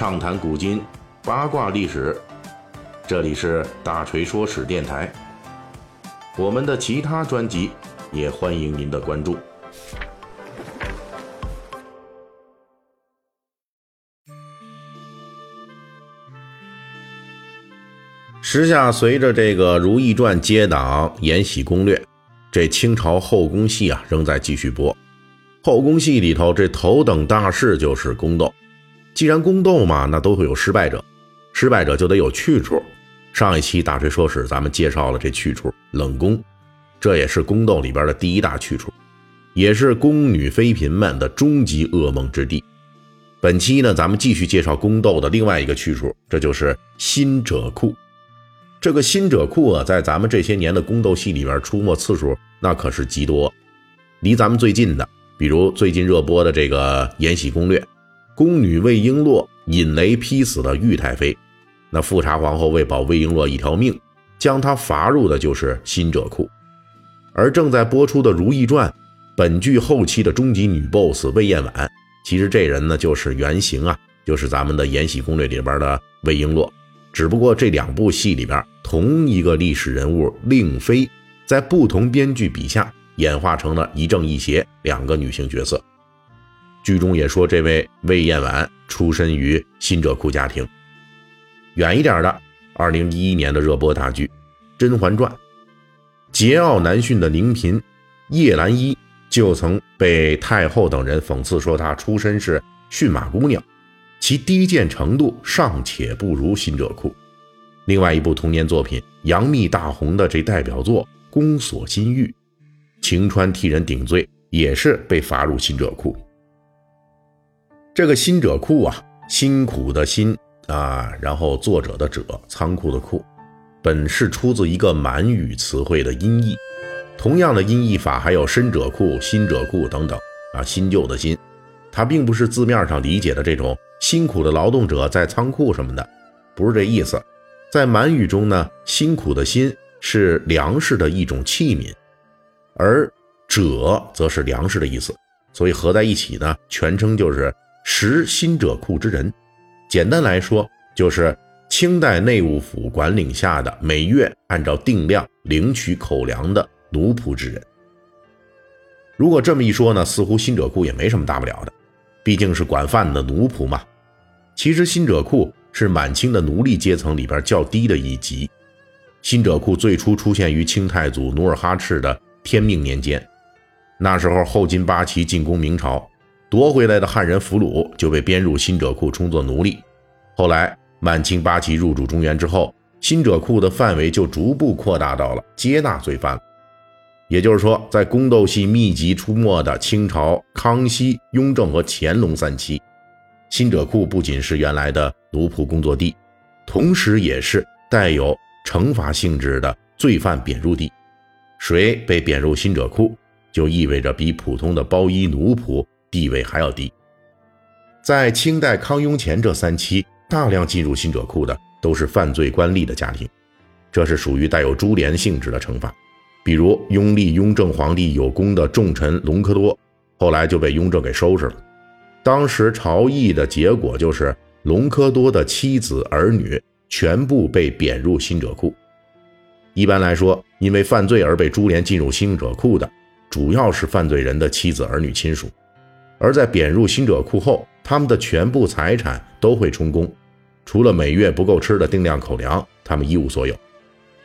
畅谈古今，八卦历史。这里是大锤说史电台。我们的其他专辑也欢迎您的关注。时下随着这个《如懿传》接档《延禧攻略》，这清朝后宫戏啊仍在继续播。后宫戏里头，这头等大事就是宫斗。既然宫斗嘛，那都会有失败者，失败者就得有去处。上一期大锤说史，咱们介绍了这去处——冷宫，这也是宫斗里边的第一大去处，也是宫女妃嫔们的终极噩梦之地。本期呢，咱们继续介绍宫斗的另外一个去处，这就是新者库。这个新者库啊，在咱们这些年的宫斗戏里边出没次数那可是极多。离咱们最近的，比如最近热播的这个《延禧攻略》，宫女魏璎珞引雷劈死了玉太妃，那富察皇后为保魏璎珞一条命，将她罚入的就是新者库。而正在播出的《如懿传》，本剧后期的终极女 BOSS 魏嬿婉，其实这人呢就是原型啊，就是咱们的《延禧攻略》里边的魏璎珞。只不过这两部戏里边，同一个历史人物令妃，在不同编剧笔下演化成了一正一邪两个女性角色。剧中也说，这位魏嬿婉出身于新者库家庭。远一点的，二零一一年的热播大剧《甄嬛传》，桀骜难驯的宁嫔叶澜依就曾被太后等人讽刺说，她出身是驯马姑娘。其低贱程度尚且不如新者库。另外一部童年作品杨幂大红的这代表作《宫锁心玉》，晴川替人顶罪，也是被罚入新者库。这个新者库啊，辛苦的辛啊，然后作者的者，仓库的库，本是出自一个满语词汇的音译。同样的音译法还有深者库、新者库等等啊，新旧的新，它并不是字面上理解的这种。辛苦的劳动者在仓库什么的，不是这意思。在满语中呢，辛苦的辛是粮食的一种器皿，而者则是粮食的意思，所以合在一起呢，全称就是食辛者库之人。简单来说，就是清代内务府管领下的每月按照定量领取口粮的奴仆之人。如果这么一说呢，似乎辛者库也没什么大不了的，毕竟是管饭的奴仆嘛。其实新者库是满清的奴隶阶层里边较低的一级。新者库最初出现于清太祖努尔哈赤的天命年间，那时候后金八旗进攻明朝，夺回来的汉人俘虏就被编入新者库充作奴隶。后来满清八旗入主中原之后，新者库的范围就逐步扩大到了接纳罪犯。也就是说，在宫斗戏密集出没的清朝康熙、雍正和乾隆三期。新者库不仅是原来的奴仆工作地，同时也是带有惩罚性质的罪犯贬入地。谁被贬入新者库，就意味着比普通的包衣奴仆地位还要低。在清代康雍乾这三期，大量进入新者库的都是犯罪官吏的家庭，这是属于带有株连性质的惩罚。比如拥立雍正皇帝有功的重臣隆科多，后来就被雍正给收拾了。当时朝议的结果就是，隆科多的妻子儿女全部被贬入新者库。一般来说，因为犯罪而被株连进入新者库的，主要是犯罪人的妻子儿女亲属。而在贬入新者库后，他们的全部财产都会充公，除了每月不够吃的定量口粮，他们一无所有。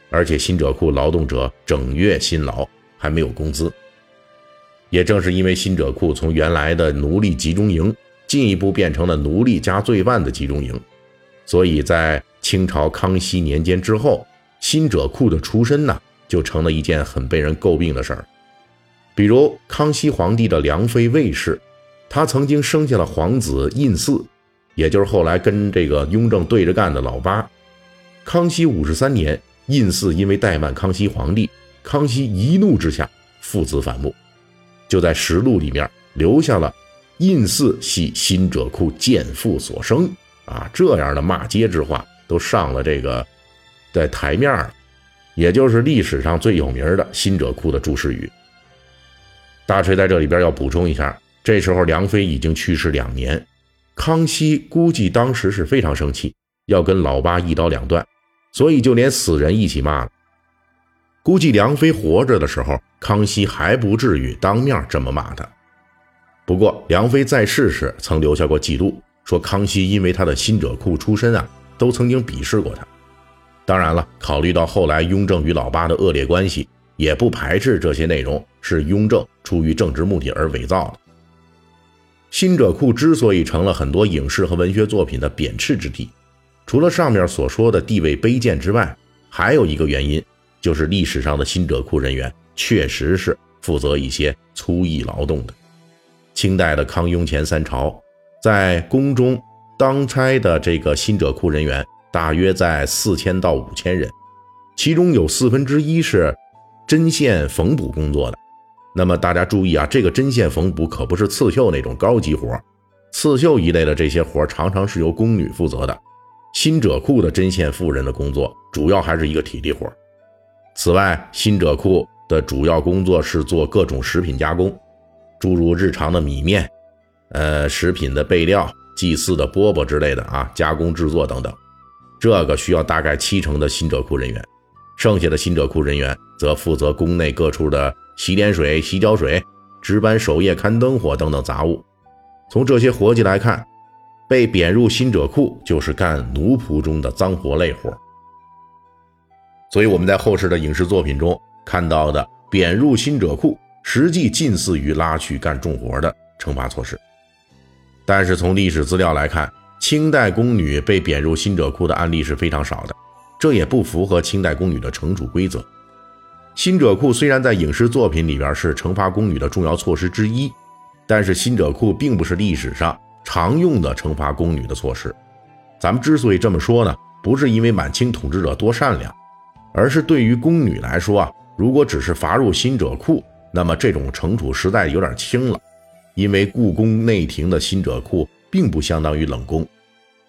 而且新者库劳动者整月辛劳，还没有工资。也正是因为新者库从原来的奴隶集中营进一步变成了奴隶加罪犯的集中营，所以在清朝康熙年间之后，新者库的出身呢就成了一件很被人诟病的事儿。比如康熙皇帝的良妃魏氏，他曾经生下了皇子胤祀，也就是后来跟这个雍正对着干的老八。康熙五十三年，胤祀因为怠慢康熙皇帝，康熙一怒之下父子反目。就在实录里面留下了“胤祀系新者库贱妇所生”啊这样的骂街之话，都上了这个在台面了，也就是历史上最有名的新者库的注释语。大锤在这里边要补充一下，这时候梁妃已经去世两年，康熙估计当时是非常生气，要跟老八一刀两断，所以就连死人一起骂了。估计梁妃活着的时候，康熙还不至于当面这么骂他。不过梁妃在世时曾留下过记录，说康熙因为他的新者库出身啊，都曾经鄙视过他。当然了，考虑到后来雍正与老八的恶劣关系，也不排斥这些内容是雍正出于政治目的而伪造的。新者库之所以成了很多影视和文学作品的贬斥之地，除了上面所说的地位卑贱之外，还有一个原因，就是历史上的新者库人员确实是负责一些粗役劳动的。清代的康雍乾三朝，在宫中当差的这个新者库人员。大约在四千到五千人，其中有四分之一是针线缝补工作的。那么大家注意啊，这个针线缝补可不是刺绣那种高级活，刺绣一类的这些活常常是由宫女负责的。新者库的针线妇人的工作主要还是一个体力活。此外，新者库的主要工作是做各种食品加工，诸如日常的米面、呃食品的备料、祭祀的饽饽之类的啊，加工制作等等。这个需要大概七成的新者库人员，剩下的新者库人员则负责宫内各处的洗脸水、洗脚水、值班守夜、看灯火等等杂物。从这些活计来看，被贬入新者库就是干奴仆中的脏活累活。所以我们在后世的影视作品中看到的贬入新者库，实际近似于拉去干重活的惩罚措施。但是从历史资料来看，清代宫女被贬入新者库的案例是非常少的，这也不符合清代宫女的惩处规则。新者库虽然在影视作品里边是惩罚宫女的重要措施之一，但是新者库并不是历史上常用的惩罚宫女的措施。咱们之所以这么说呢，不是因为满清统治者多善良，而是对于宫女来说啊，如果只是罚入新者库，那么这种惩处实在有点轻了，因为故宫内廷的新者库。并不相当于冷宫，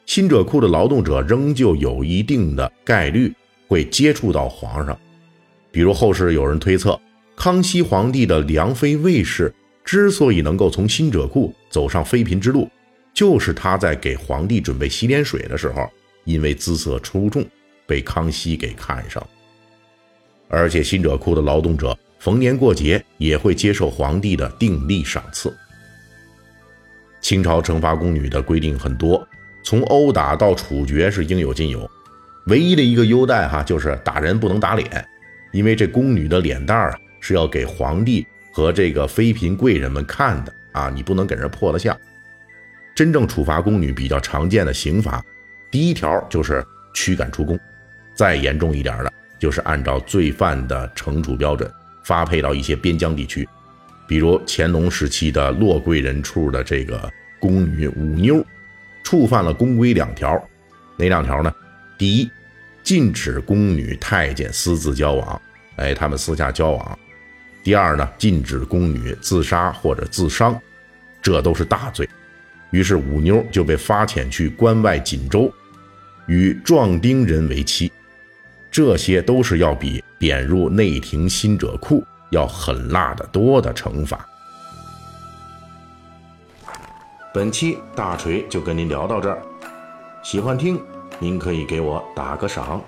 新者库的劳动者仍旧有一定的概率会接触到皇上。比如后世有人推测，康熙皇帝的良妃卫氏之所以能够从新者库走上妃嫔之路，就是她在给皇帝准备洗脸水的时候，因为姿色出众，被康熙给看上。而且新者库的劳动者逢年过节也会接受皇帝的定例赏赐。清朝惩罚宫女的规定很多，从殴打到处决是应有尽有。唯一的一个优待哈，就是打人不能打脸，因为这宫女的脸蛋儿啊是要给皇帝和这个妃嫔贵人们看的啊，你不能给人破了相。真正处罚宫女比较常见的刑罚，第一条就是驱赶出宫，再严重一点的，就是按照罪犯的惩处标准发配到一些边疆地区。比如乾隆时期的洛贵人处的这个宫女五妞，触犯了宫规两条，哪两条呢？第一，禁止宫女太监私自交往，哎，他们私下交往；第二呢，禁止宫女自杀或者自伤，这都是大罪。于是五妞就被发遣去关外锦州，与壮丁人为妻，这些都是要比贬入内廷新者库。要狠辣的多的惩罚。本期大锤就跟您聊到这儿，喜欢听您可以给我打个赏。